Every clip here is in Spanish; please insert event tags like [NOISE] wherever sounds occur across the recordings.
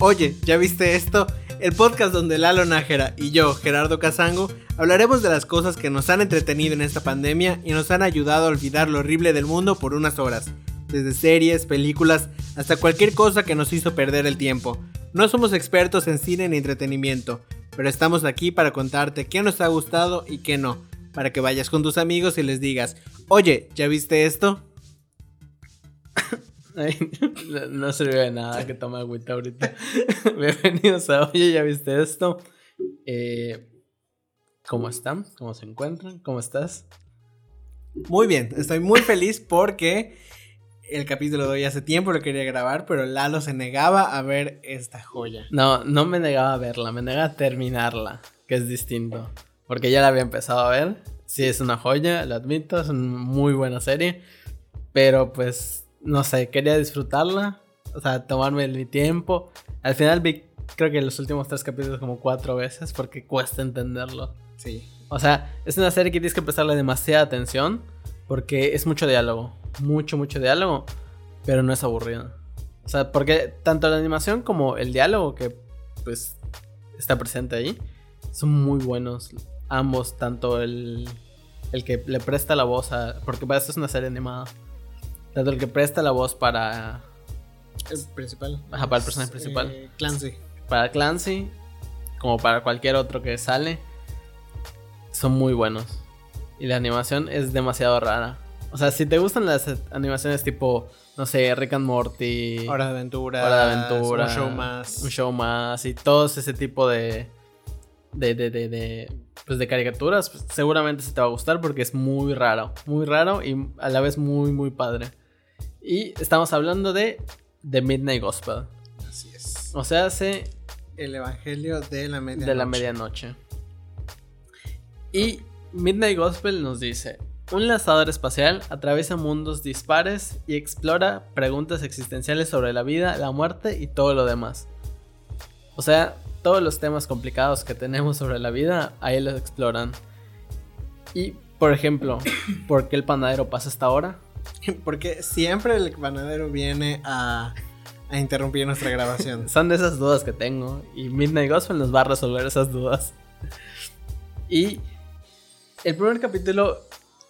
Oye, ¿ya viste esto? El podcast donde Lalo Nájera y yo, Gerardo Casango, hablaremos de las cosas que nos han entretenido en esta pandemia y nos han ayudado a olvidar lo horrible del mundo por unas horas. Desde series, películas, hasta cualquier cosa que nos hizo perder el tiempo. No somos expertos en cine ni entretenimiento, pero estamos aquí para contarte qué nos ha gustado y qué no, para que vayas con tus amigos y les digas, oye, ¿ya viste esto? [LAUGHS] no sirve de nada que tome agüita ahorita. [LAUGHS] Bienvenidos a Oye, ¿ya viste esto? Eh, ¿Cómo están? ¿Cómo se encuentran? ¿Cómo estás? Muy bien, estoy muy feliz porque el capítulo de hoy hace tiempo lo quería grabar, pero Lalo se negaba a ver esta joya. No, no me negaba a verla, me negaba a terminarla, que es distinto. Porque ya la había empezado a ver. Sí, es una joya, lo admito, es una muy buena serie. Pero pues no sé, quería disfrutarla, o sea, tomarme mi tiempo. Al final vi, creo que los últimos tres capítulos como cuatro veces porque cuesta entenderlo. Sí. O sea, es una serie que tienes que prestarle demasiada atención porque es mucho diálogo, mucho, mucho diálogo, pero no es aburrido. O sea, porque tanto la animación como el diálogo que pues está presente ahí son muy buenos. Ambos, tanto el, el que le presta la voz a... Porque para esto es una serie animada tanto el que presta la voz para. El principal. Ajá, para el personaje principal. Eh, Clancy. Para Clancy, como para cualquier otro que sale, son muy buenos. Y la animación es demasiado rara. O sea, si te gustan las animaciones tipo, no sé, Rick and Morty. Hora de aventura. Hora de aventura. Un show más. Un show más. Y todos ese tipo de. De, de, de, de pues de caricaturas, pues, seguramente se te va a gustar porque es muy raro. Muy raro y a la vez muy, muy padre. Y estamos hablando de The Midnight Gospel. Así es. O sea, hace... El Evangelio de la Medianoche. De la Medianoche. Y Midnight Gospel nos dice, un lanzador espacial atraviesa mundos dispares y explora preguntas existenciales sobre la vida, la muerte y todo lo demás. O sea, todos los temas complicados que tenemos sobre la vida, ahí los exploran. Y, por ejemplo, ¿por qué el panadero pasa hasta ahora? [LAUGHS] Porque siempre el panadero viene a, a interrumpir nuestra grabación. [LAUGHS] Son de esas dudas que tengo. Y Midnight Gospel nos va a resolver esas dudas. Y el primer capítulo,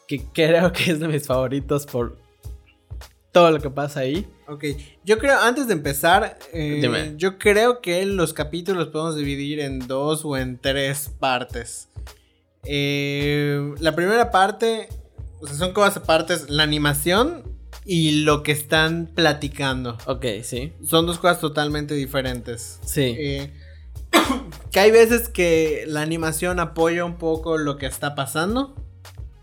que creo que es de mis favoritos por todo lo que pasa ahí. Ok, yo creo, antes de empezar, eh, yo creo que los capítulos podemos dividir en dos o en tres partes. Eh, la primera parte o sea, son cosas partes, la animación y lo que están platicando. Ok, sí. Son dos cosas totalmente diferentes. Sí. Eh, [COUGHS] que hay veces que la animación apoya un poco lo que está pasando.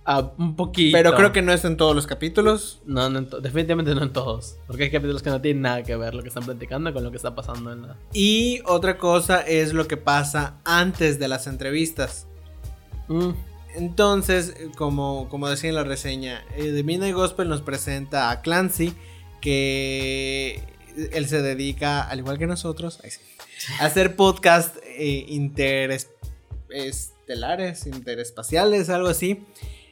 Ah, un poquito. Pero creo que no es en todos los capítulos. No, definitivamente no en todos. Porque hay capítulos que no tienen nada que ver lo que están platicando con lo que está pasando en la. Y otra cosa es lo que pasa antes de las entrevistas. Mm. Entonces, como, como decía en la reseña, eh, The Midnight Gospel nos presenta a Clancy, que él se dedica, al igual que nosotros, a hacer podcast eh, interestelares, interespaciales, algo así.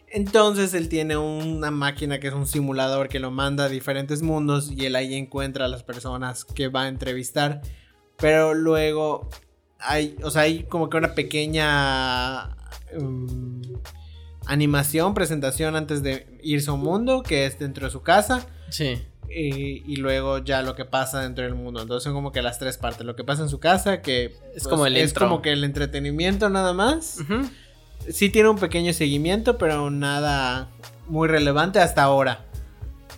Entonces él tiene una máquina que es un simulador que lo manda a diferentes mundos y él ahí encuentra a las personas que va a entrevistar. Pero luego hay, o sea, hay como que una pequeña Mm, animación, presentación antes de irse a un mundo, que es dentro de su casa. Sí. Y, luego ya lo que pasa dentro del mundo. Entonces son como que las tres partes. Lo que pasa en su casa, que es pues, como el es como que el entretenimiento nada más. Sí tiene un pequeño seguimiento, pero nada muy relevante hasta ahora.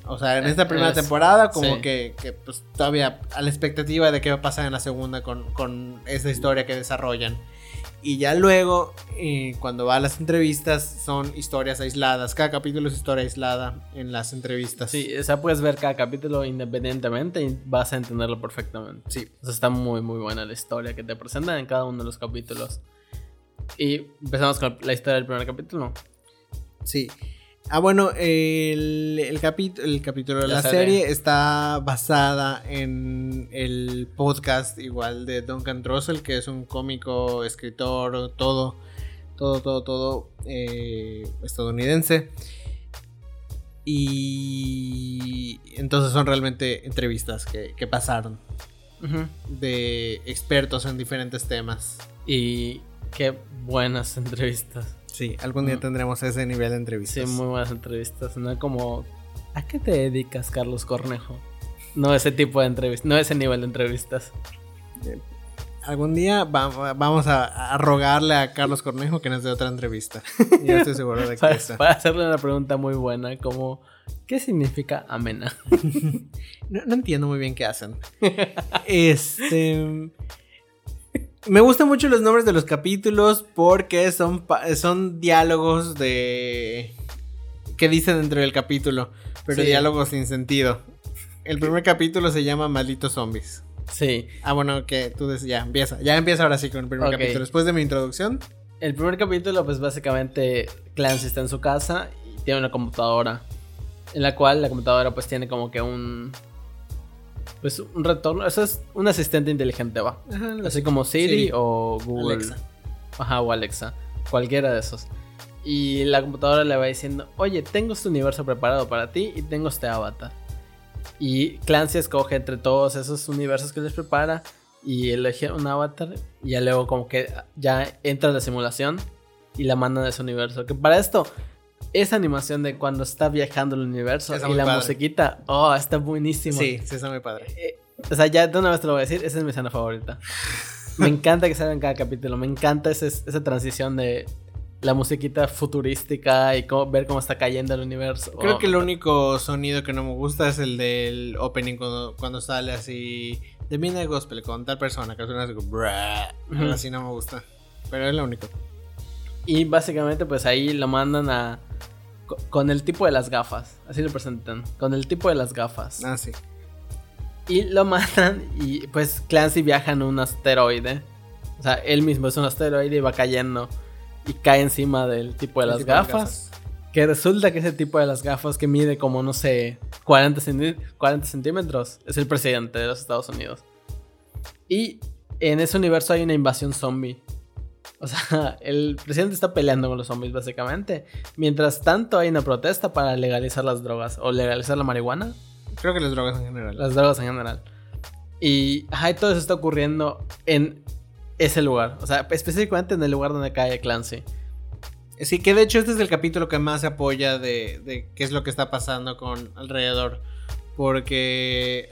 O sea, en esta primera temporada, como que, pues todavía a la expectativa de qué va a pasar en la segunda con, con esa historia que desarrollan. Y ya luego, eh, cuando va a las entrevistas, son historias aisladas. Cada capítulo es historia aislada en las entrevistas. Sí, o sea, puedes ver cada capítulo independientemente y vas a entenderlo perfectamente. Sí. O sea, está muy, muy buena la historia que te presentan en cada uno de los capítulos. Y empezamos con la historia del primer capítulo. Sí. Ah, bueno, el, el, el capítulo de la, serie. está basada en el podcast igual de Duncan Russell, que es un cómico, escritor, todo, todo, todo, todo eh, estadounidense. Y entonces son realmente entrevistas que, pasaron. De expertos en diferentes temas. Y qué buenas entrevistas. Sí, algún día Mm. tendremos ese nivel de Sí, entrevistas. muy buenas entrevistas. No como, ¿a qué te dedicas, Carlos Cornejo? No ese tipo de entrevistas, no ese nivel de entrevistas. Algún día va- vamos a, a rogarle a Carlos Cornejo que nos dé otra entrevista. [LAUGHS] Ya estoy seguro de que Para, para hacerle una pregunta muy buena, como, ¿qué significa amena? [LAUGHS] No, no entiendo muy bien qué hacen. Este. Me gustan mucho los nombres de los capítulos porque son, son diálogos de. que dicen dentro del capítulo, pero Sí. diálogos sin sentido. El primer capítulo se llama Malditos Zombies. Sí, Ah, bueno, que tú ya empieza. Ya empieza ahora sí con el primer capítulo. Después de mi introducción. el primer capítulo, pues básicamente Clancy está en su casa y tiene una computadora. En la cual la computadora pues tiene como que un... Pues un retorno, eso es un asistente inteligente, va. Así como Siri, Siri. o Google. Alexa. Ajá, o Alexa. Cualquiera de esos. Y la computadora le va diciendo, oye, tengo este universo preparado para ti y tengo este avatar. Y Clancy escoge entre todos esos universos que les prepara y elige un avatar. Y ya luego como que ya entra la simulación y la mandan a ese universo. Que para esto, esa animación de cuando está viajando el universo Está y la padre. musiquita, oh, está buenísimo. Sí, sí, está muy padre. Eh, o sea, ya de una vez te lo voy a decir, esa es mi escena favorita. Me encanta que salga en cada capítulo, me encanta ese- esa transición de la musiquita futurística y cómo- ver cómo está cayendo el universo. Creo Oh, que el único sonido que no me gusta es el del opening cuando, cuando sale así de Midnight Gospel con tal persona que suena así como así no me gusta. Pero es lo único. Y básicamente pues ahí lo mandan a... co- Con el tipo de las gafas, así lo presentan, con el tipo de las gafas. Ah, sí. Y lo mandan y pues Clancy viaja en un asteroide. O sea, él mismo es un asteroide y va cayendo y cae encima del tipo de El las tipo de gafas. Que resulta que ese tipo de las gafas que mide como, no sé, 40, centi- 40 centímetros es el presidente de los Estados Unidos. Y en ese universo hay una invasión zombie. O sea, [LAUGHS] el presidente está peleando con los zombies básicamente. Mientras tanto hay una protesta para legalizar las drogas o legalizar la marihuana. Creo que las drogas en general. Las drogas en general. Y, ajá, todo eso está ocurriendo en ese lugar. O sea, específicamente en el lugar donde cae Clancy. Sí, que de hecho este es el capítulo que más se apoya de, de qué es lo que está pasando con alrededor. Porque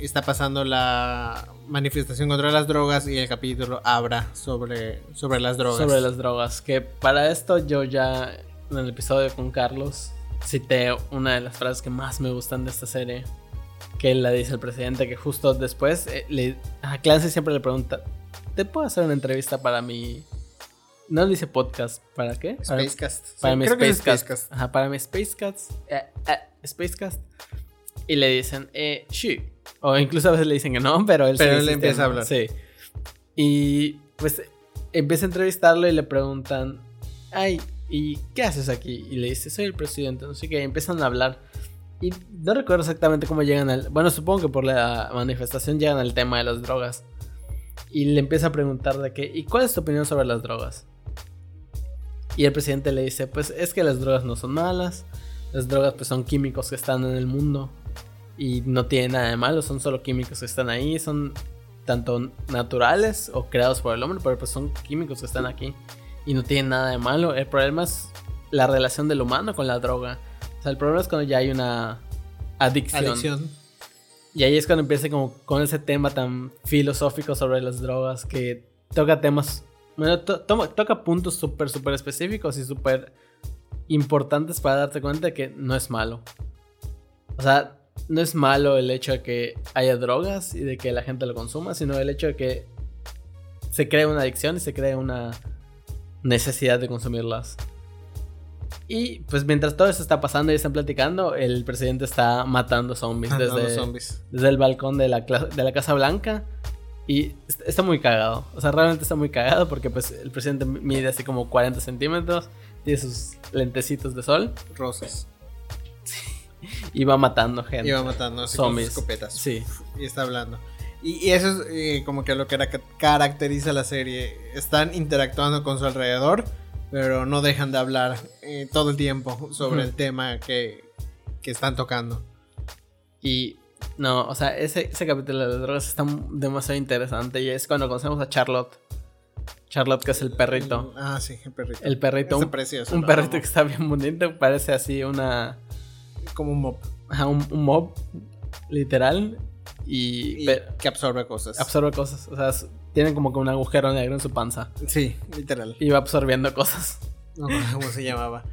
está pasando la manifestación contra las drogas y el capítulo habla sobre, sobre las drogas. Sobre las drogas. Que para esto yo ya en el episodio con Carlos cité una de las frases que más me gustan de esta serie. Que la dice el presidente que justo después eh, le, a Clancy siempre le pregunta, ¿te puedo hacer una entrevista para mi... No dice podcast, ¿para qué? Spacecast. Para Sí, mi. Spacecast. Ajá, para mi Spacecast. eh, eh, Spacecast. Y le dicen, eh, sí. O incluso a veces le dicen que no, [LAUGHS] pero él Pero él empieza a hablar. Sí. Y pues empieza a entrevistarlo y le preguntan, ay, ¿y qué haces aquí? Y le dice, soy el presidente, no sé qué. Y empiezan a hablar. Y no recuerdo exactamente cómo llegan al. Bueno, supongo que por la manifestación llegan al tema de las drogas. Y le empieza a preguntar de qué. ¿Y cuál es tu opinión sobre las drogas? Y el presidente le dice, pues es que las drogas no son malas. Las drogas pues son químicos que están en el mundo. Y no tienen nada de malo, son solo químicos que están ahí. Son tanto naturales o creados por el hombre, pero pues son químicos que están aquí. Y no tienen nada de malo. El problema es la relación del humano con la droga. O sea, el problema es cuando ya hay una adicción. Adicción. Y ahí es cuando empieza como con ese tema tan filosófico sobre las drogas que toca temas, bueno, to- toca puntos súper, súper específicos y súper importantes para darte cuenta de que no es malo. O sea, no es malo el hecho de que haya drogas y de que la gente lo consuma, sino el hecho de que se cree una adicción y se cree una necesidad de consumirlas. Y pues mientras todo eso está pasando y están platicando, el presidente está matando zombies Matando desde, zombies. desde el balcón de la, de la Casa Blanca. Y est- está muy cagado. O sea, realmente está muy cagado porque pues el presidente mide así como 40 centímetros. Tiene sus lentecitos de sol. Rosas. [LAUGHS] Va matando gente. Va matando así con sus escopetas. Sí. Y está hablando. Y, y eso es eh, como que lo que cara- caracteriza la serie. Están interactuando con su alrededor, pero no dejan de hablar eh, todo el tiempo sobre Ujú. el tema que, que están tocando. Y No, o sea, ese, ese capítulo de las drogas está demasiado interesante y es cuando conocemos a Charlotte. Charlotte, que es el perrito. Ah, sí, el perrito. El perrito. Está Un, precioso. un perrito amo. que está bien bonito. Parece así una. Como un mop. ajá, un, un mob, literal. Y, que absorbe cosas. absorbe cosas. O sea, es- tiene como que un agujero negro en su panza. sí, literal. Y va absorbiendo cosas. No cómo se llamaba.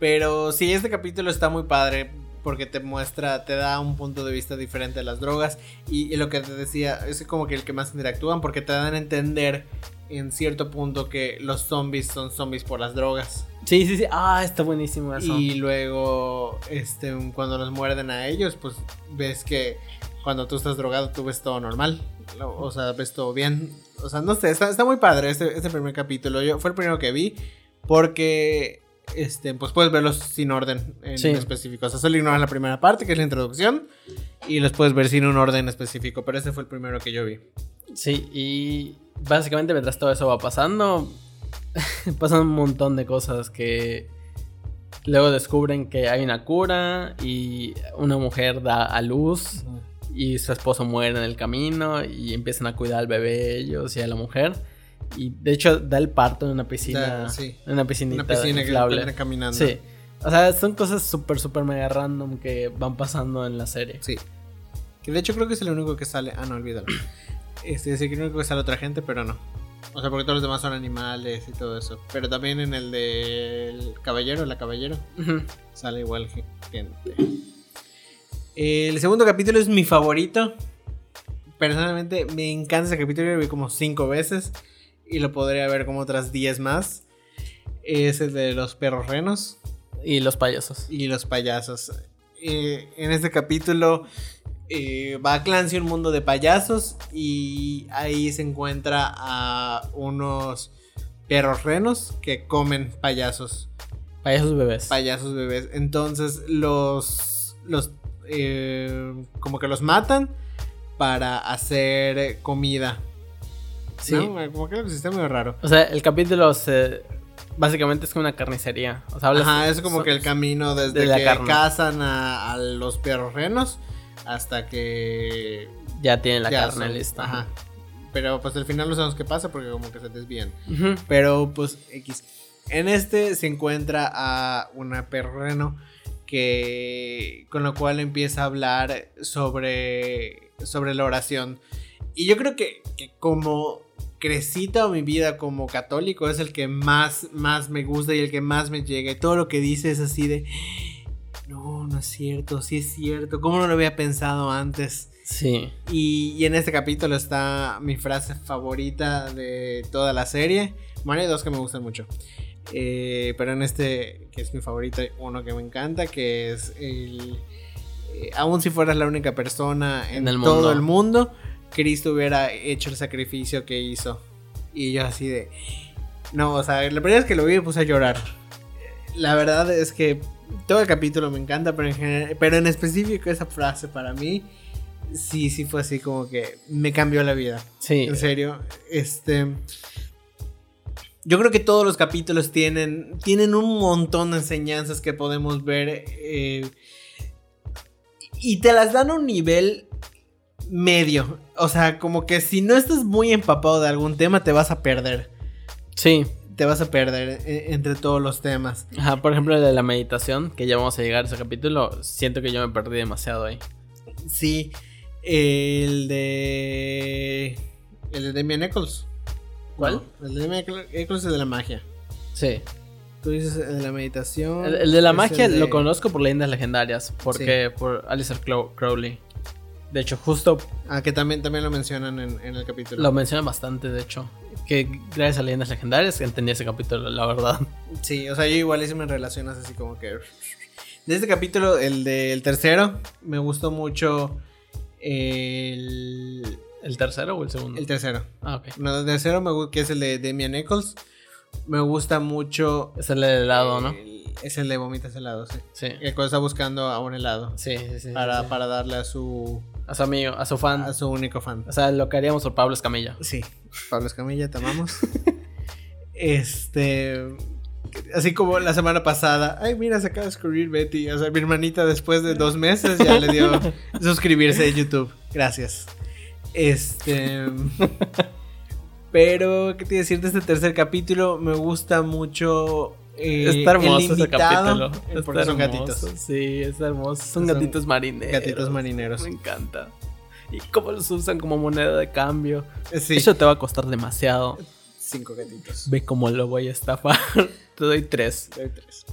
Pero sí, este capítulo está muy padre porque te muestra, te da un punto de vista diferente de las drogas. Y, y lo que te decía, es como que el que más interactúan porque te dan a entender en cierto punto que los zombies son zombies por las drogas. Sí, sí, sí. Ah, está buenísimo eso. Y luego, este, cuando los muerden a ellos, pues ves que cuando tú estás drogado, tú ves todo normal. O sea, ves todo bien. O sea, no sé, está, está muy padre este, este primer capítulo. Yo, fue el primero que vi porque, este, pues puedes verlos sin orden en Sí. específico. O sea, solo ignoras la primera parte, que es la introducción, y los puedes ver sin un orden específico. Pero ese fue el primero que yo vi. Sí, y básicamente mientras todo eso va pasando, [LAUGHS] pasan un montón de cosas que luego descubren que hay una cura y una mujer da a luz y su esposo muere en el camino y empiezan a cuidar al bebé ellos y a la mujer. Y de hecho da el parto en una piscina, Da, sí. en una piscinita Una piscina que inflable. termina caminando. Sí. O sea, son cosas súper, súper mega random que van pasando en la serie. Sí. Que de hecho creo que es el único que sale. Ah, no, olvídalo. [CLEARS THROAT] Este, que el único que sale otra gente, pero no. O sea, porque todos los demás son animales y todo eso. Pero también en el del caballero, la caballero, Ujú. sale igual ge- gente. El segundo capítulo es mi favorito. Personalmente me encanta ese capítulo, lo vi como cinco veces. Y lo podría ver como otras 10 más. Es el de los perros renos Y los payasos. y los payasos. Eh, en este capítulo eh, va a Clancy un mundo de payasos y ahí se encuentra a unos perros renos que comen payasos, Payasos bebés. payasos bebés. Entonces los, los eh, como que los matan para hacer comida. Sí. ¿no? Como que el sistema medio raro. O sea, el capítulo se... Básicamente es como una carnicería. O sea, hablas- Ajá, es como so- que el camino desde de la que carne. cazan a, a los perros renos hasta que Ya tienen la ya carne son- lista. Ajá. Pero pues al final no sabemos qué pasa porque como que se desvían. Pero pues X. En este se encuentra a una perro reno que con lo cual empieza a hablar sobre sobre la oración. Y yo creo que, que como crecí toda mi vida como católico es el que más, más me gusta y el que más me llega. Y todo lo que dice es así de... No, no es cierto, sí es cierto. ¿Cómo no lo había pensado antes? Sí. Y, y en este capítulo está mi frase favorita de toda la serie. Bueno, hay dos que me gustan mucho. Eh, pero en este, que es mi favorito, hay uno que me encanta, que es el... eh, aún si fueras la única persona en, En el todo mundo. el mundo, Cristo hubiera hecho el sacrificio que hizo. Y yo así de... No, o sea, la primera vez que lo vi me puse a llorar. La verdad es que todo el capítulo me encanta, pero en, general- pero en específico esa frase para mí sí, sí fue así como que me cambió la vida. Sí. En serio, este... Yo creo que todos los capítulos tienen, tienen un montón de enseñanzas que podemos ver eh, y te las dan a un nivel medio. O sea, como que si no estás muy empapado de algún tema te vas a perder. Sí. Te vas a perder eh, entre todos los temas. Ajá, por ejemplo, el de la meditación, que ya vamos a llegar a ese capítulo, siento que yo me perdí demasiado ahí. Sí, el de... El de Damian Eccles. ¿Cuál? No, el de Damian Eccles es de la magia. Sí. Tú dices el de la meditación. El, el de la magia de- lo conozco por leyendas legendarias, porque por Alistair Crowley. De hecho, justo Ah, que también, también lo mencionan en, en el capítulo. lo mencionan bastante, de hecho. Que gracias a leyendas legendarias entendí ese capítulo, la verdad. Sí, o sea, yo igual hice me relacionas así como que... De este capítulo, el del tercero, me gustó mucho el... ¿El tercero o el segundo? El tercero. Ah, ok. No, el tercero, me que es el de Damian Eccles. Me gusta mucho... Es el del helado, ¿no? el- es el de vomitas helado, sí. Sí. Que cuando está buscando a un helado. Sí, sí, sí. Para, sí. para darle a su, A su amigo, a su fan. a su único fan. O sea, lo que haríamos por Pablo Escamilla. Sí, Pablo Escamilla, te amamos. [LAUGHS] este. Así como la semana pasada, ay, mira, se acaba de suscribir Betty. O sea, mi hermanita después de dos meses ya le dio [LAUGHS] suscribirse a YouTube. Gracias. Este. Pero, ¿qué te iba a decir de este tercer capítulo? Me gusta mucho. Eh, está hermoso el ese capítulo. Está Porque son gatitos. Sí, es hermoso. Son, Son gatitos marineros. gatitos marineros. Me encanta. Y cómo los usan como moneda de cambio. Eh, Sí, Eso te va a costar demasiado. cinco gatitos. Ve cómo lo voy a estafar. [LAUGHS] te doy tres. Doy tres.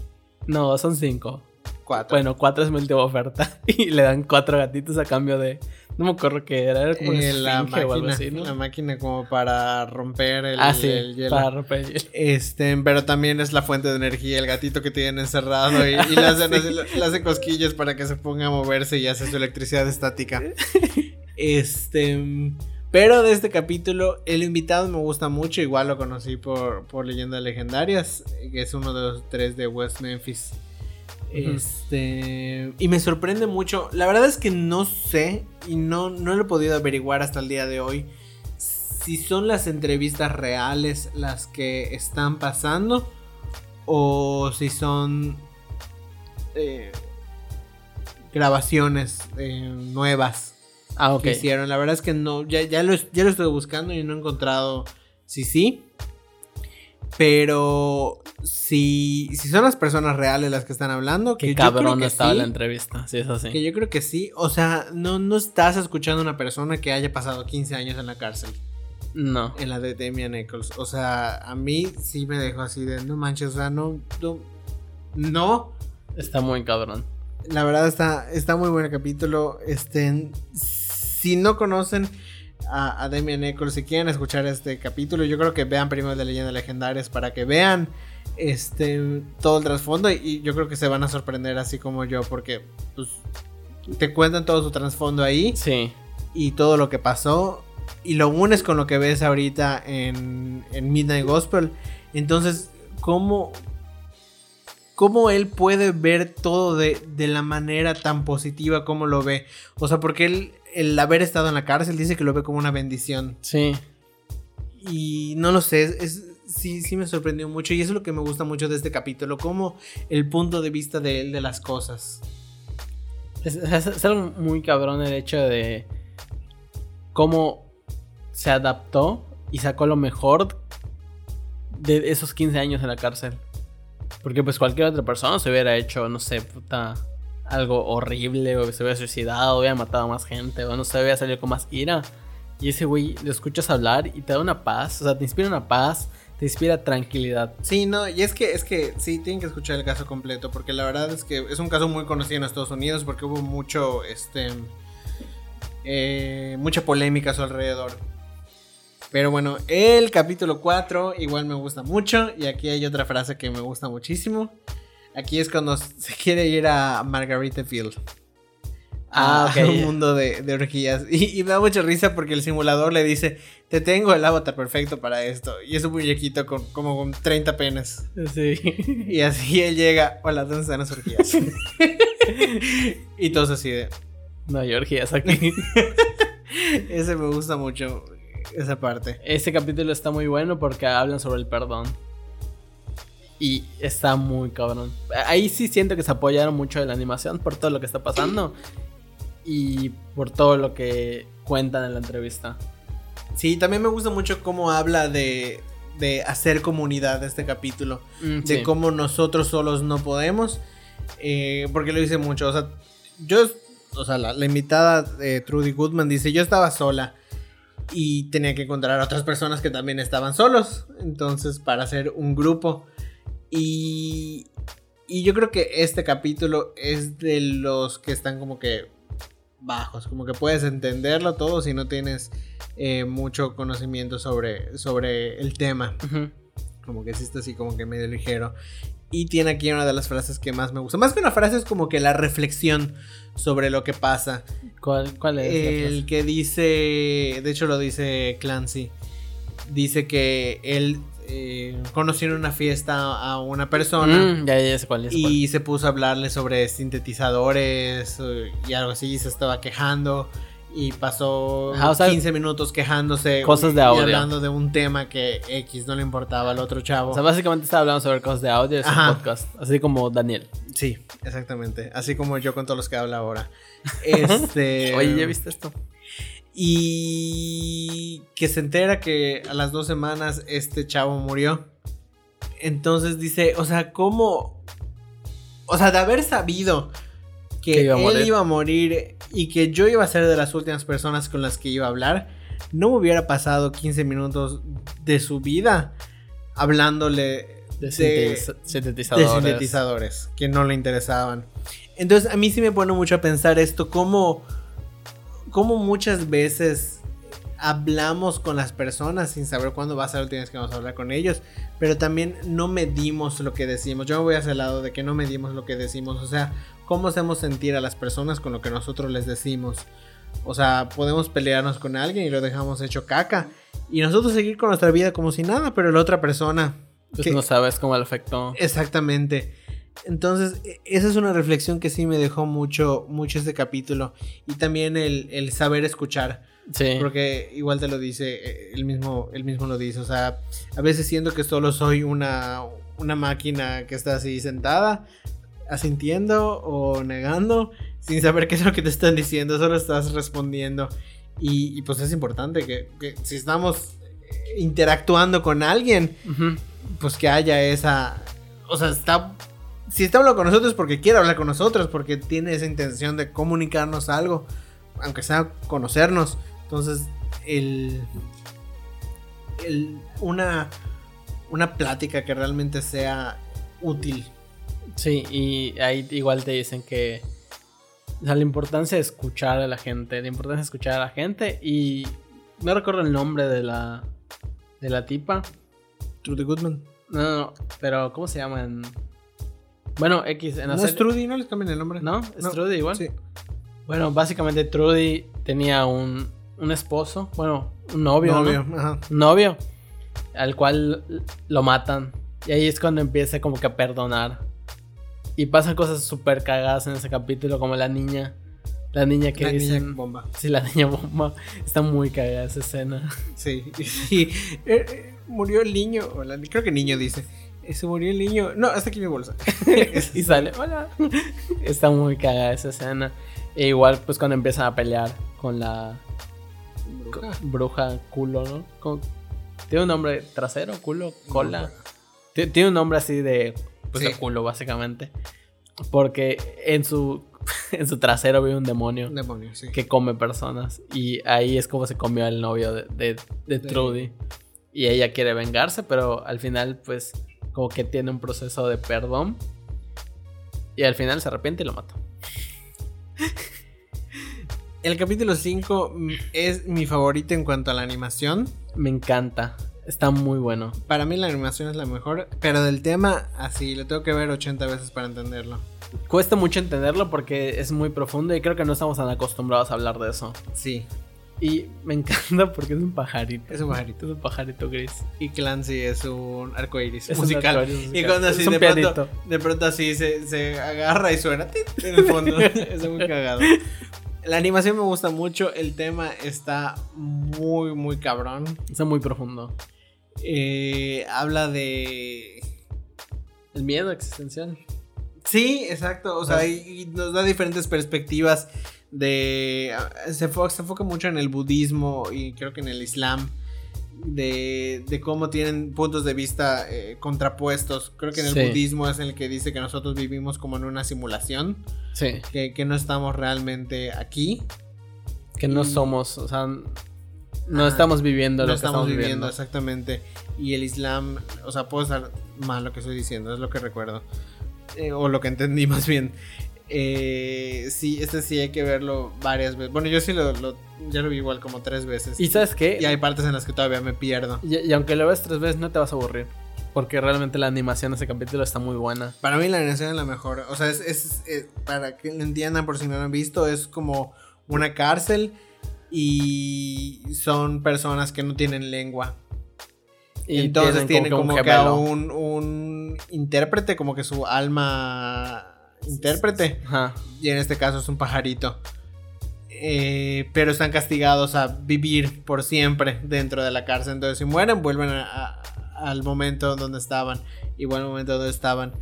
No, son cinco. Cuatro. Bueno, cuatro es mi última oferta. [LAUGHS] Y le dan cuatro gatitos a cambio de. No me acuerdo qué era. Era como Eh, la esfinge o algo máquina, así, ¿no? la máquina como para romper el, ah, sí. el hielo. Para romper el hielo. Este, pero también es la fuente de energía, el gatito que tienen encerrado y, y le, hacen, [LAUGHS] así- le cosquillas para que se ponga a moverse y hace su electricidad estática. [LAUGHS] Este, pero de este capítulo, el invitado me gusta mucho, igual lo conocí por, por Leyendas Legendarias, que es uno de los tres de West Memphis. Este, y me sorprende mucho, la verdad es que no sé y no, no lo he podido averiguar hasta el día de hoy si son las entrevistas reales las que están pasando o si son eh, grabaciones eh, nuevas Ah, ok. que hicieron. La verdad es que no, ya, ya, lo, ya lo estuve buscando y no he encontrado si sí. Pero si, si son las personas reales las que están hablando, que Qué yo creo cabrón que estaba sí, la entrevista. Sí, es así. que yo creo que sí. O sea, no, no estás escuchando a una persona que haya pasado 15 años en la cárcel. No. En la de Damian Eccles. O sea, a mí sí me dejó así de no manches. O sea, no. No. no. Está muy cabrón. La verdad está, está muy buen el capítulo. Este, si no conocen a, a Damian Eccles, si quieren escuchar este capítulo, yo creo que vean primero de Leyendas Legendarias para que vean este todo el trasfondo y, y yo creo que se van a sorprender así como yo porque pues, te cuentan todo su trasfondo ahí Sí. y todo lo que pasó y lo unes con lo que ves ahorita en, en Midnight Gospel. Entonces, ¿cómo, cómo él puede ver todo de, de la manera tan positiva como lo ve? O sea, porque él, el haber estado en la cárcel dice que lo ve como una bendición. Sí. Y no lo sé, es, es- sí, sí me sorprendió mucho y eso es lo que me gusta mucho de este capítulo, como el punto de vista de él de las cosas. Es, es- es algo muy cabrón el hecho de cómo se adaptó y sacó lo mejor de esos 15 años en la cárcel. Porque pues cualquier otra persona se hubiera hecho, no sé, puta, algo horrible, o se hubiera suicidado, hubiera matado a más gente, o no sé, hubiera salido con más ira. Y ese güey lo escuchas hablar y te da una paz, o sea, te inspira una paz, te inspira tranquilidad. Sí, no, y es que, es que sí, tienen que escuchar el caso completo, porque la verdad es que es un caso muy conocido en Estados Unidos, porque hubo mucho, este, eh, mucha polémica a su alrededor. Pero bueno, el capítulo 4 igual me gusta mucho, y aquí hay otra frase que me gusta muchísimo. Aquí es cuando se quiere ir a Margaritaville. Ah, a ok. un mundo de, de orgías. Y, y me da mucha risa porque el simulador le dice, te tengo el avatar perfecto para esto. Y es un muñequito con como con 30 penes. Sí. Y así él llega, hola, ¿dónde están las orgías? [LAUGHS] y todos así de, No hay orgías aquí. [LAUGHS] ese me gusta mucho, esa parte. Ese capítulo está muy bueno porque hablan sobre el perdón. Y está muy cabrón. Ahí sí siento que se apoyaron mucho de la animación por todo lo que está pasando. Y por todo lo que cuentan en la entrevista. Sí, también me gusta mucho cómo habla de, de hacer comunidad este capítulo. Mm, de sí. cómo nosotros solos no podemos. eh, porque lo dice mucho. O sea, yo, o sea, la, la invitada Trudy Goodman dice: Yo estaba sola y tenía que encontrar a otras personas que también estaban solos. Entonces, para hacer un grupo. Y, y yo creo que este capítulo es de los que están como que bajos. Como que puedes entenderlo todo si no tienes eh, mucho conocimiento sobre, sobre el tema. Como que está así como que medio ligero. Y tiene aquí una de las frases que más me gusta. Más que una frase es como que la reflexión sobre lo que pasa. ¿Cuál, cuál es? El que dice, de hecho lo dice Clancy, dice que él eh, en una fiesta a una persona Mm, ya, ya sé cuál es. y se puso a hablarle sobre sintetizadores eh, y algo así, y se estaba quejando. y pasó Ajá, o sea, 15 minutos quejándose cosas de y audio. hablando de un tema que X no le importaba al otro chavo. O sea, básicamente estaba hablando sobre cosas de audio Ajá. podcast. Así como Daniel. Sí, exactamente. Así como yo con todos los que habla ahora. [LAUGHS] Este. Oye, ¿ya viste esto? Y que se entera que a las dos semanas este chavo murió. Entonces dice, o sea, ¿cómo? O sea, de haber sabido que, Que iba él morir. iba a morir y que yo iba a ser de las últimas personas con las que iba a hablar, no me hubiera pasado 15 minutos de su vida hablándole De, de, sintetiza- de sintetizadores. sintetizadores que no le interesaban. Entonces a mí sí me pone mucho a pensar esto, cómo, cómo muchas veces hablamos con las personas sin saber cuándo va a ser la última vez que vamos a hablar con ellos, pero también no medimos lo que decimos. Yo me voy hacia el lado de que no medimos lo que decimos, o sea, cómo hacemos sentir a las personas con lo que nosotros les decimos. O sea, podemos pelearnos con alguien y lo dejamos hecho caca. Y nosotros seguir con nuestra vida como si nada, pero la otra persona Pues que- no sabes cómo le afectó. Exactamente. Entonces, e- esa es una reflexión que sí me dejó mucho, mucho este capítulo. Y también el, el saber escuchar. Sí. Porque igual te lo dice, él mismo, él mismo lo dice. O sea, a veces siento que solo soy una, una máquina que está así sentada, asintiendo o negando, sin saber qué es lo que te están diciendo, solo estás respondiendo. Y, y pues es importante que, que si estamos eh, interactuando con alguien, pues que haya esa. O sea, está. Si está hablando con nosotros es porque quiere hablar con nosotros, porque tiene esa intención de comunicarnos algo, aunque sea conocernos. Entonces, el. el una. Una plática que realmente sea útil. Sí, y ahí igual te dicen que. O sea, la importancia de escuchar a la gente. La importancia de escuchar a la gente. Y. No recuerdo el nombre de la. De la tipa. Trudy Goodman. No, no, no. Pero, ¿cómo se llama? En... Bueno, X. En la No es Trudy, no les cambien el nombre. ¿No? ¿Es No, Trudy igual? Sí. Bueno, básicamente Trudy tenía un, un esposo. Bueno, un novio. ¿no? Novio, ajá. Un novio. Al cual lo matan. Y ahí es cuando empieza como que a perdonar. Y pasan cosas súper cagadas en ese capítulo, como la niña. La niña que La niña dicen. bomba. Sí, la niña bomba. Está muy cagada esa escena. Sí, [LAUGHS] sí. Eh, eh, murió el niño. o la- creo que niño dice. "Eh, Se murió el niño. No, hasta aquí mi bolsa. [LAUGHS] [LAUGHS] y sale, hola. Está muy cagada esa escena. E igual, pues cuando empiezan a pelear con la bruja culo, ¿no? Con- Tiene un nombre trasero, culo, cola. Ti- Tiene un nombre así de, pues, de Sí. culo, básicamente. Porque en su, [LAUGHS] en su trasero vive un demonio demonio, sí. que come personas. Y ahí es como se comió al novio de, de, de Trudy. Y ella quiere vengarse, pero al final, pues, como que tiene un proceso de perdón. Y al final se arrepiente y lo mata. [LAUGHS] El capítulo 5 es mi favorito en cuanto a la animación. Me encanta. Está muy bueno. Para mí la animación es la mejor, pero del tema así, lo tengo que ver 80 veces para entenderlo. Cuesta mucho entenderlo porque es muy profundo y creo que no estamos tan acostumbrados a hablar de eso. Sí, Y me encanta porque es un pajarito. es un pajarito. Es un pajarito gris. Y Clancy es un arcoiris Es un musical. Y cuando así de pronto, de pronto así se, se agarra y suena tit en el fondo. [LAUGHS] es muy cagado. La animación me gusta mucho, el tema está muy, muy cabrón. Está muy profundo. Eh, habla de El miedo existencial. Sí, exacto. O sea, Ah. y nos da diferentes perspectivas de... Se, fo- se enfoca mucho en el budismo y creo que en el islam. De, de cómo tienen puntos de vista eh, contrapuestos. Creo que en el Sí. budismo es el que dice que nosotros vivimos como en una simulación. Sí. Que, que no estamos realmente aquí. Que no Y- somos, o sea, no estamos viviendo no lo que estamos viviendo, viviendo. exactamente. Y el islam, o sea, puedo estar mal lo que estoy diciendo, es lo que recuerdo. Eh, o lo que entendí [LAUGHS] más bien. Eh, sí, este sí hay que verlo varias veces. Bueno, yo sí lo, lo- ya lo vi igual como tres veces. ¿Y sabes qué? Y hay partes en las que todavía me pierdo. Y, y aunque lo ves tres veces, no te vas a aburrir. Porque realmente la animación de ese capítulo está muy buena. Para mí la animación es la mejor. O sea, es, es- es- para que lo entiendan por si no lo han visto, es como una cárcel y son personas que no tienen lengua. Y Entonces tiene que un como que, un, un intérprete, como que su alma intérprete. Ajá. Y en este caso es un pajarito. eh, pero están castigados a vivir por siempre dentro de la cárcel. Entonces, si mueren, vuelven al momento donde estaban. Igual al momento donde estaban.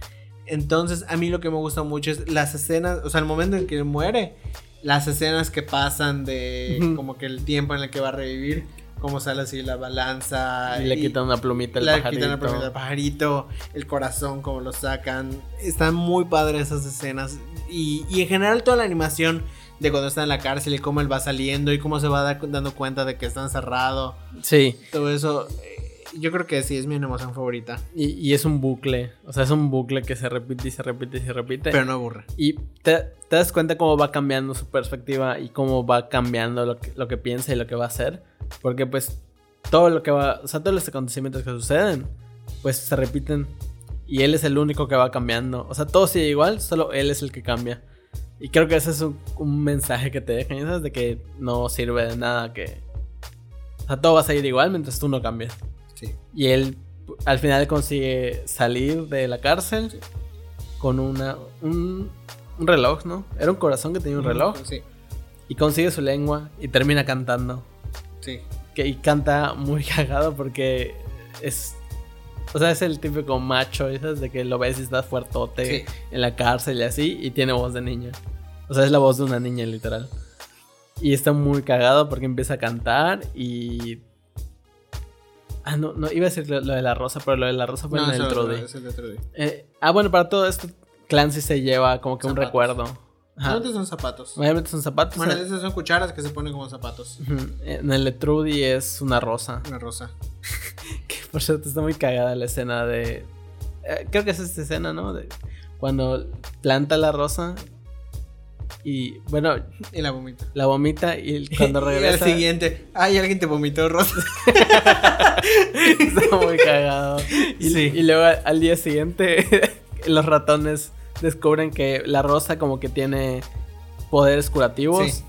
Entonces, a mí lo que me gusta mucho es las escenas, o sea, el momento en que muere, las escenas que pasan de como que el tiempo en el que va a revivir, cómo sale así la balanza. Y le quitan una plumita al le pajarito. quitan una plumita al pajarito, el corazón, como lo sacan. Están muy padres esas escenas. Y, y en general toda la animación de cuando está en la cárcel y cómo él va saliendo y cómo se va dando cuenta de que está encerrado. Sí. Todo eso yo creo que sí es mi animación favorita. Y, es un bucle. O sea, es un bucle que se repite y se repite y se repite. Pero no aburre. Y te, das cuenta cómo va cambiando su perspectiva y cómo va cambiando lo que, lo que piensa y lo que va a hacer. Porque pues todo lo que va... O sea, todos los acontecimientos que suceden, pues se repiten. Y él es el único que va cambiando. O sea, todo sigue igual, solo él es el que cambia. Y creo que ese es un, mensaje que te dejan, ¿sabes? De que no sirve de nada que... O sea, todo va a seguir igual mientras tú no cambies. Y él al final consigue salir de la cárcel con una un, reloj, ¿no? Era un corazón que tenía un reloj. Sí. Y consigue su lengua y termina cantando. Sí. Que, y canta muy [LAUGHS] cagado porque es. O sea, es el típico macho, ¿sabes? De que lo ves y está fuertote en la cárcel y así, y tiene voz de niña. O sea, es la voz de una niña, literal. Y está muy cagado porque empieza a cantar y Ah, no, no, iba a decir lo, de la rosa, pero lo de la rosa fue en el Trudy. Eh, ah, bueno, para todo esto, Clancy se lleva como que un recuerdo. Normalmente son zapatos. Obviamente son zapatos. Bueno, esas son cucharas que se ponen como zapatos. En el Trudy es una rosa. Una rosa. [LAUGHS] que por cierto está muy cagada la escena de. Eh, creo que es esta escena, ¿no? De cuando planta la rosa y bueno. Y la vomita. La vomita y cuando regresa. [LAUGHS] y al siguiente. Ay, alguien te vomitó rosa. [LAUGHS] Está muy cagado. Y, y luego al día siguiente, [LAUGHS] los ratones descubren que la rosa como que tiene poderes curativos.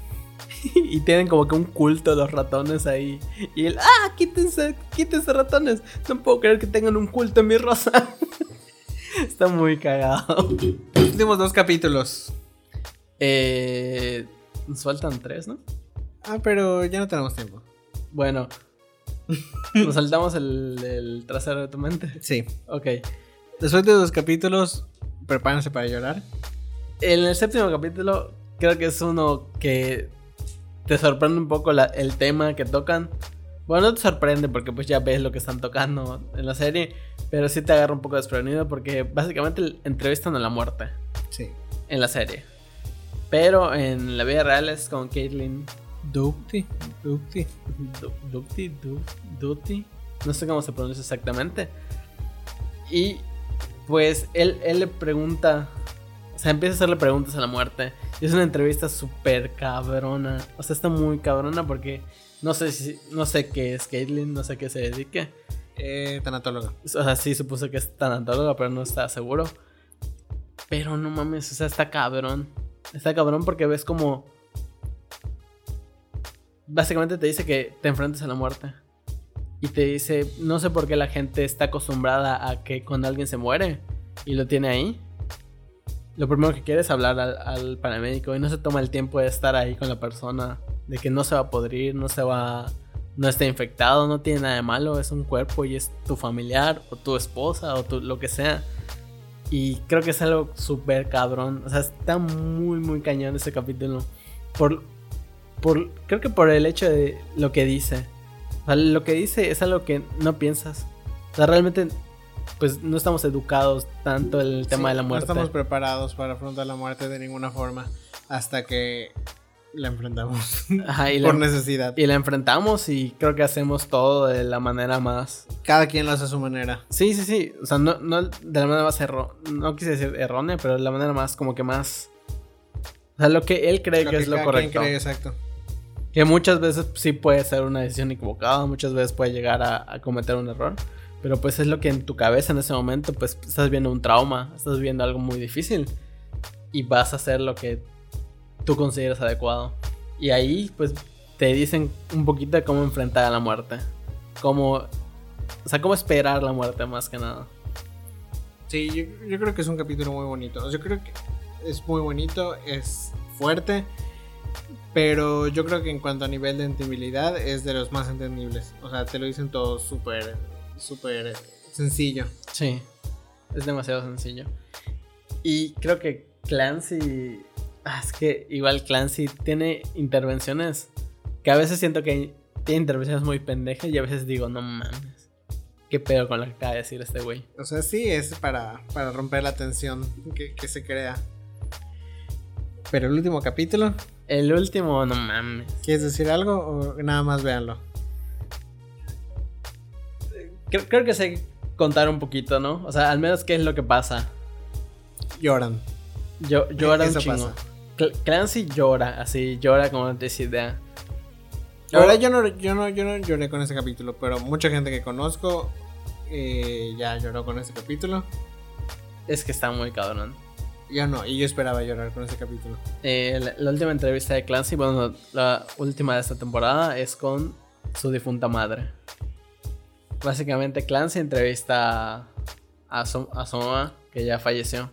Y tienen como que un culto los ratones ahí. Y él, ¡ah! Quítense, quítense ratones. No puedo creer que tengan un culto en mi rosa. Está muy cagado. Últimos dos capítulos. Eh, nos faltan tres, ¿no? Ah, pero ya no tenemos tiempo. Bueno, [LAUGHS] ¿nos saltamos el, trasero de tu mente? Sí. Ok. Después de dos capítulos, prepárense para llorar. En el séptimo capítulo, creo que es uno que te sorprende un poco el tema que tocan. Bueno, no te sorprende porque pues ya ves lo que están tocando en la serie, pero sí te agarra un poco desprevenido porque básicamente entrevistan a la muerte. Sí. En la serie. Pero en la vida real es con Caitlyn Duty. Duty. Duty. Duty. No sé cómo se pronuncia exactamente. Y pues él, él le pregunta. O sea, empieza a hacerle preguntas a la muerte. Y es una entrevista súper cabrona. O sea, está muy cabrona porque no sé si. No sé qué es Caitlyn, no sé qué se dedique. Eh, tanatóloga. O sea, sí supuse que es tanatóloga, pero no está seguro. Pero no mames, o sea, está cabrón. Está cabrón porque ves como. Básicamente te dice que te enfrentes a la muerte. Y te dice, no sé por qué la gente está acostumbrada a que cuando alguien se muere y lo tiene ahí, lo primero que quiere es hablar al, paramédico y no se toma el tiempo de estar ahí con la persona, de que no se va a podrir, no se va, no está infectado, no tiene nada de malo, es un cuerpo y es tu familiar o tu esposa o tu, lo que sea. Y creo que es algo súper cabrón. O sea, está muy, muy cañón ese capítulo. Por, por, creo que por el hecho de lo que dice. O sea, lo que dice es algo que no piensas. O sea, realmente, pues no estamos educados tanto en el tema de la muerte. No estamos preparados para afrontar la muerte de ninguna forma. Hasta que la enfrentamos [LAUGHS] por necesidad. Y la enfrentamos y creo que hacemos todo de la manera más... Cada quien lo hace a su manera. Sí, sí, sí. O sea, no, no de la manera más errónea, no quise decir errónea, pero de la manera más como que más... O sea, lo que él cree que, es lo correcto. cree, exacto. Que muchas veces sí puede ser una decisión equivocada, muchas veces puede llegar a, a cometer un error. Pero pues es lo que en tu cabeza en ese momento, pues estás viendo un trauma, estás viendo algo muy difícil. Y vas a hacer lo que tú consideras adecuado. Y ahí, pues, te dicen un poquito de cómo enfrentar a la muerte. Cómo. O sea, cómo esperar la muerte más que nada. Sí, yo, creo que es un capítulo muy bonito. Yo creo que es muy bonito, es fuerte, Pero yo creo que en cuanto a nivel de entendibilidad es de los más entendibles. O sea, te lo dicen todo súper, súper sencillo. Sí, es demasiado sencillo. Y creo que Clancy... Ah, es que igual Clancy tiene intervenciones que a veces siento que tiene intervenciones muy pendejas y a veces digo, no mames. ¿Qué pedo con lo que acaba de decir este güey? O sea, sí, es para, para romper la tensión que, que se crea. Pero el último capítulo, El último, no mames. ¿quieres decir algo o nada más véanlo? Creo, creo que sé contar un poquito, ¿no? O sea, al menos qué es lo que pasa. Lloran. Yo, llora un Eso chingo. pasa. Cl- Clancy llora, así, llora como no tienes idea. La verdad, yo no, yo, no, yo no lloré con ese capítulo, pero mucha gente que conozco eh, ya lloró con ese capítulo. Es que está muy cabrón. Yo no, y yo esperaba llorar con ese capítulo. Eh, la, la última entrevista de Clancy, bueno, la última de esta temporada es con su difunta madre. Básicamente Clancy entrevista a su, a su mamá, que ya falleció.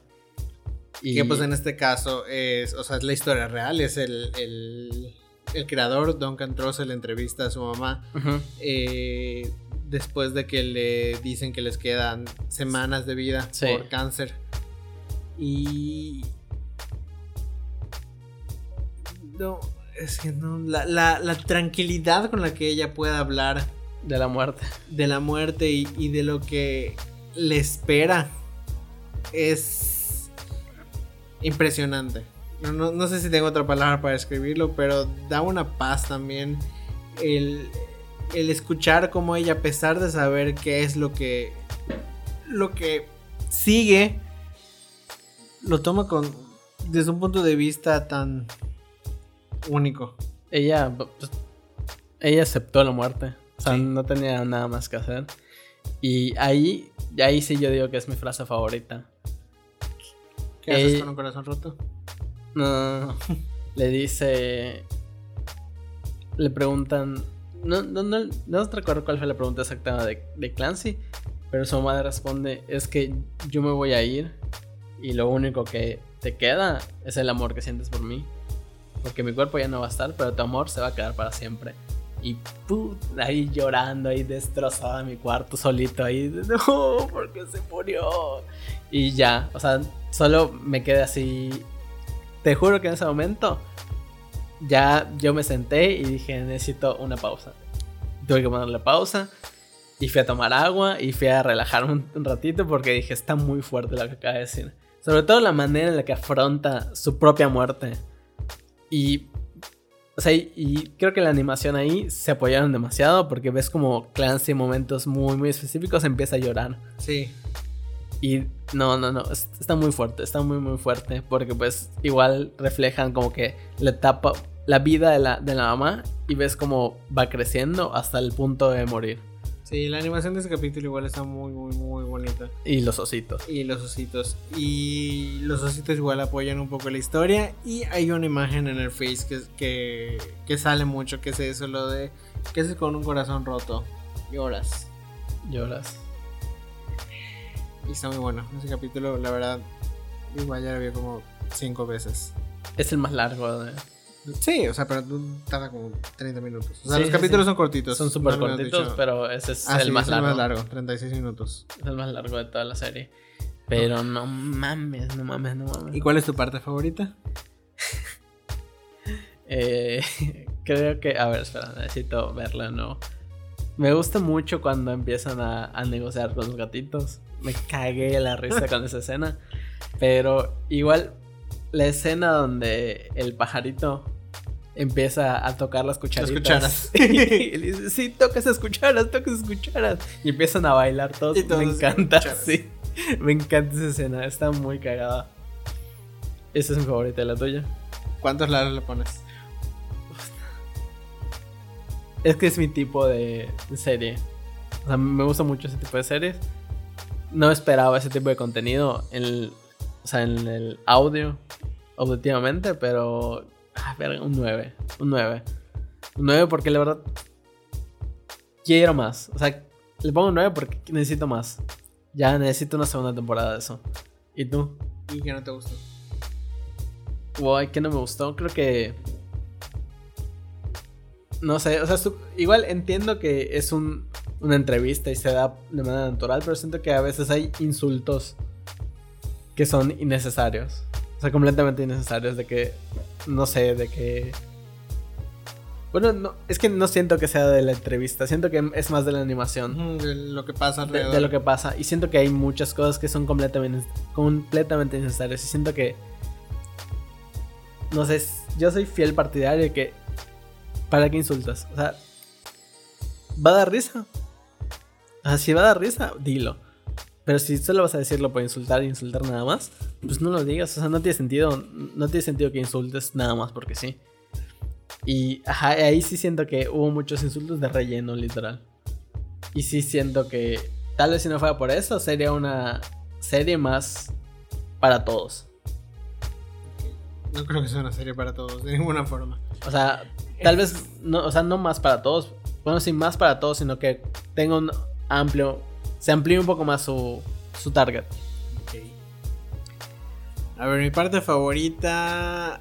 Y Que pues en este caso es, o sea, es la historia real, es el, el, el creador, Duncan Trussell, entrevista a su mamá eh, después de que le dicen que les quedan semanas de vida Sí. por cáncer. Y... No, es que no, la, la- la tranquilidad con la que ella puede hablar de la muerte. de la muerte y, y de lo que le espera es impresionante. No, no- sé si tengo otra palabra para describirlo, pero da una paz también el, el escuchar cómo ella, a pesar de saber qué es lo que, lo que sigue, lo toma con, desde un punto de vista tan único. Ella, pues, ella aceptó la muerte. O sea, Sí. no tenía nada más que hacer. Y ahí, ahí sí yo digo que es mi frase favorita. ¿Qué haces Eh, con un corazón roto? No, no, no. Le dice. Le preguntan. No, no, no, no recuerdo cuál fue la pregunta exacta de, de Clancy. Pero su madre responde: Es que yo me voy a ir. Y lo único que te queda es el amor que sientes por mí. Porque mi cuerpo ya no va a estar, pero tu amor se va a quedar para siempre. Y put, ahí llorando, ahí destrozada en mi cuarto, solito ahí. [LAUGHS] No, porque se murió. Y ya, o sea, solo me quedé así. Te juro que en ese momento ya yo me senté y dije, necesito una pausa. Tuve que ponerle pausa y fui a tomar agua y fui a relajarme un, ratito porque dije, está muy fuerte lo que acaba de decir. Sobre todo la manera en la que afronta su propia muerte. Y, o sea, y, y creo que la animación ahí se apoyaron demasiado porque ves como Clancy en momentos muy, muy específicos empieza a llorar. Sí. Y no, no, no, es- está muy fuerte, está muy, muy fuerte, porque pues igual reflejan como que la etapa, la vida de la, de la mamá y ves como va creciendo hasta el punto de morir. Sí, la animación de ese capítulo igual está muy, muy, muy bonita. Y los ositos. Y los ositos. Y los ositos igual apoyan un poco la historia. Y hay una imagen en el Face que, que, que sale mucho, que es eso, lo de que es con un corazón roto. Lloras. Lloras. Y está muy bueno. Ese capítulo, la verdad, igual ya lo vi como cinco veces. Es el más largo de... Sí, o sea, pero tarda como 30 minutos. O sea, Sí, los sí, capítulos sí. son cortitos. Son súper no cortitos, dicho. pero ese es Ah, el más es largo. el más largo, 36 minutos. Es el más largo de toda la serie. Pero no mames, no mames, no mames. ¿Y cuál es tu parte favorita? [LAUGHS] Eh, [LAUGHS] creo que. A ver, espera, necesito verla, ¿no? Me gusta mucho cuando empiezan a, a negociar con los gatitos. Me cagué de la risa [LAUGHS] con esa escena. Pero igual, la escena donde el pajarito empieza a tocar las cucharitas. cucharas. [LAUGHS] y le dice, sí, toca esas cucharas, toca esas cucharas. Y empiezan a bailar todos. Y todos me encanta, sí. Me encanta esa escena, está muy cagada. Esa es mi favorita, la tuya. ¿Cuántos lados le pones? Es que es mi tipo de de serie. O sea, me gusta mucho ese tipo de series. No esperaba ese tipo de contenido en el, o sea, en el audio, objetivamente, pero. Ah, verga, un 9. Un 9. Un 9 porque la verdad. Quiero más. O sea, le pongo un 9 porque necesito más. Ya necesito una segunda temporada de eso. ¿Y tú? ¿Y que no te gustó? Guay, que no me gustó. Creo que. no sé, o sea, su- igual entiendo que es un, una entrevista y se da de manera natural, pero siento que a veces hay insultos que son innecesarios. O sea, completamente innecesarios de que, no sé, de que... Bueno, no, es que no siento que sea de la entrevista, siento que es más de la animación. De lo que pasa de, alrededor. de lo que pasa. Y siento que hay muchas cosas que son completamente, completamente innecesarias. Y siento que. No sé, yo soy fiel partidario de que. ¿Para qué insultas? O sea, ¿va a dar risa? O sea, si va a dar risa, dilo. Pero si solo vas a decirlo por insultar e insultar nada más, pues no lo digas. O sea, no tiene sentido. No tiene sentido que insultes nada más porque sí. Y ajá, ahí sí siento que hubo muchos insultos de relleno, literal. Y sí siento que tal vez si no fuera por eso, sería una serie más para todos. No creo que sea una serie para todos, de ninguna forma. O sea, tal vez, no, o sea, no más para todos. Bueno, sí, más para todos, sino que tenga un amplio, se amplíe un poco más su, su target. A ver, mi parte favorita.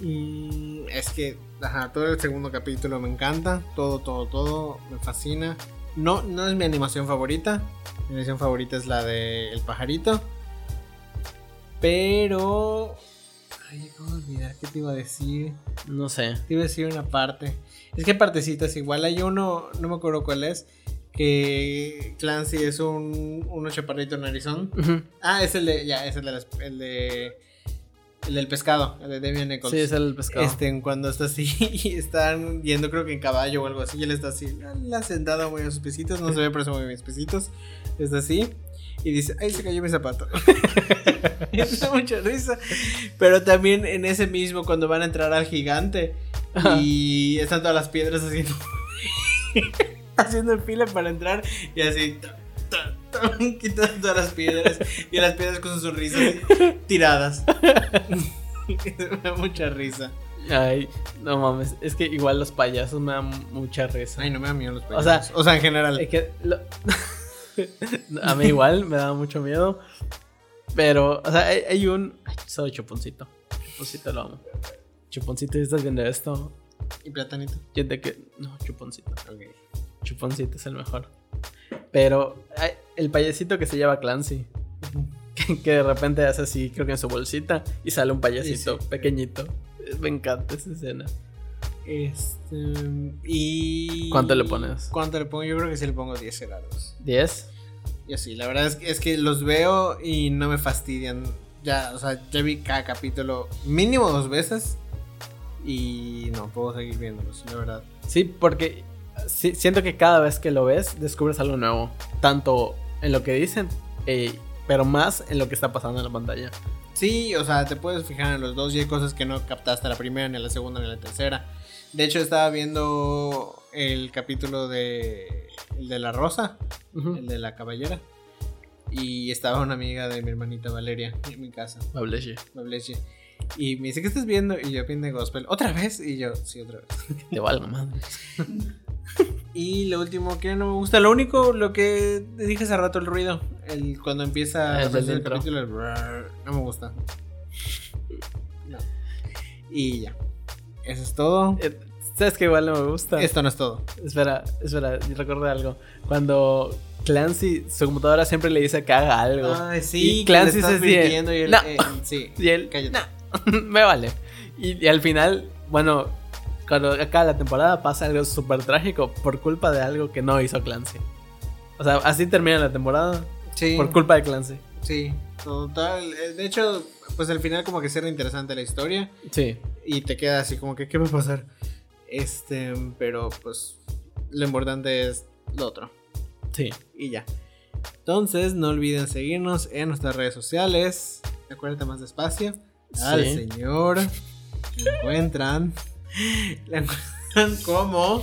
mm, es que, ajá, todo el segundo capítulo me encanta. Todo, todo, todo. Me fascina. No, no es mi animación favorita. Mi animación favorita es la de El pajarito. Pero. Ay, acabo de olvidar qué te iba a decir. No sé. Te iba a decir una parte. Es que partecitas igual. Hay uno, no me acuerdo cuál es. Que Clancy es un, uno chaparrito narizón. Ujú. Ah, es el de. Ya, es el de. las- el, de el del pescado, el de Damian Nichols. Sí, es el pescado. Este, cuando está así, [LAUGHS] y están yendo, creo que en caballo o algo así, y él está así, la, la sentada muy a sus pesitos, no se ve, pero se mueve mis pesitos. Está así, y dice, ay, se cayó mi zapato. [LAUGHS] Da mucha risa. Pero también en ese mismo, cuando van a entrar al gigante, y están todas las piedras haciendo. [LAUGHS] haciendo fila para entrar, y así. ta, ta, ta, [LAUGHS] Quitando todas las piedras y las piedras con su sonrisa así, tiradas. [LAUGHS] me da mucha risa. Ay, no mames. Es que igual los payasos me dan mucha risa. Ay, no me da miedo los O sea, payasos. O sea, en general. Es que lo- [LAUGHS] a mí igual me da mucho miedo. Pero, o sea, hay, hay un. Ay, soy Chuponcito. Chuponcito lo amo. Chuponcito, estás viendo esto, Y platanito. yo te que. No, Chuponcito. Ok. Chuponcito es el mejor. Pero el payasito que se llama Clancy. Que, que de repente hace así, creo que en su bolsita. Y sale un payasito Sí, sí. pequeñito. Me encanta esa escena. Este. Y. ¿Cuánto le pones? ¿Cuánto le pongo? Yo creo que sí le pongo 10 Gerardos. ¿10? Yo sí, la verdad es que, es que los veo y no me fastidian. Ya, o sea, ya vi cada capítulo mínimo dos veces. Y no puedo seguir viéndolos, la verdad. Sí, porque sí- siento que cada vez que lo ves descubres algo nuevo. Tanto en lo que dicen, eh, pero más en lo que está pasando en la pantalla. Sí, o sea, te puedes fijar en los dos y hay cosas que no captaste la primera, ni la segunda, ni la tercera. De hecho, estaba viendo el capítulo de. El de la rosa, el de la caballera. Y estaba una amiga de mi hermanita Valeria en mi casa, Bableche, Bableche. Y me dice, ¿qué estás viendo? Y yo, pin de gospel. ¿Otra vez? Y yo, sí, otra vez. te valga madre. [LAUGHS] Y lo último que no me gusta, lo único, lo que dije hace rato, el ruido. El, cuando empieza El a aparecer el capítulo, no me gusta. No. Y ya. Eso es todo. Eh, ¿Sabes que igual no me gusta? Esto no es todo. Espera, espera, recordé algo. Cuando Clancy, su computadora siempre le dice que haga algo. Ay, sí, Y Clancy se mintiendo y él, No. eh, sí. [LAUGHS] Y él, Cállate. "No, [LAUGHS] me vale. Y, y al final, bueno, cuando acaba la temporada pasa algo súper trágico por culpa de algo que no hizo Clancy. O sea, así termina la temporada Sí. por culpa de Clancy. Sí. Total. eh, De hecho, pues al final como que cierra interesante la historia. Sí. Y te queda así como que, ¿qué va a pasar? Este, pero pues lo importante es lo otro. Sí. Y ya. Entonces, no olviden seguirnos en nuestras redes sociales. Acuérdate más despacio. Al Sí. señor. Encuentran. La encuentran como.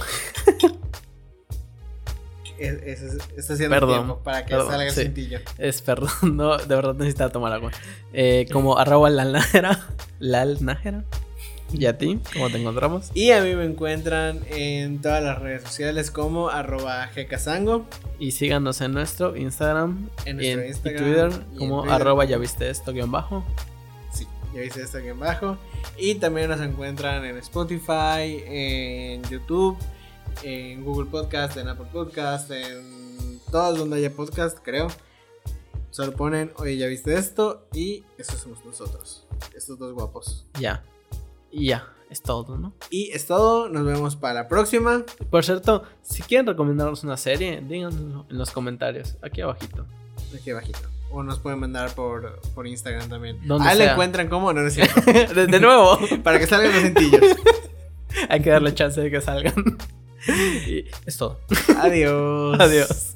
Es, es- es- está haciendo Perdón, tiempo para que perdón, salga el sí. cintillo. Es perdón, no, de verdad necesitaba tomar agua. Eh, como arroba lalnájera. Lalnájera. ¿Y a ti? ¿Cómo te encontramos? Y a mí me encuentran en todas las redes sociales como arroba gcasango. Y síganos en nuestro Instagram, En nuestro Instagram Twitter, y en como Twitter. arroba ya viste esto guion bajo. Ya viste esto aquí abajo. Y también nos encuentran en Spotify, en YouTube, en Google Podcast, en Apple Podcast, en todas donde haya podcast, creo. Solo ponen, oye, ya viste esto y eso somos nosotros. Estos dos guapos. Ya. Y ya, es todo, ¿no? Y es todo, nos vemos para la próxima. Por cierto, si quieren recomendarnos una serie, díganlo en los comentarios, aquí abajito. Aquí abajito. O nos pueden mandar por, por Instagram también. Donde Ahí le sea. encuentran cómo, no, no es cierto. [LAUGHS] de, de nuevo, [LAUGHS] para que salgan los cintillos. [LAUGHS] hay que darle chance de que salgan. y es todo. Adiós. Adiós.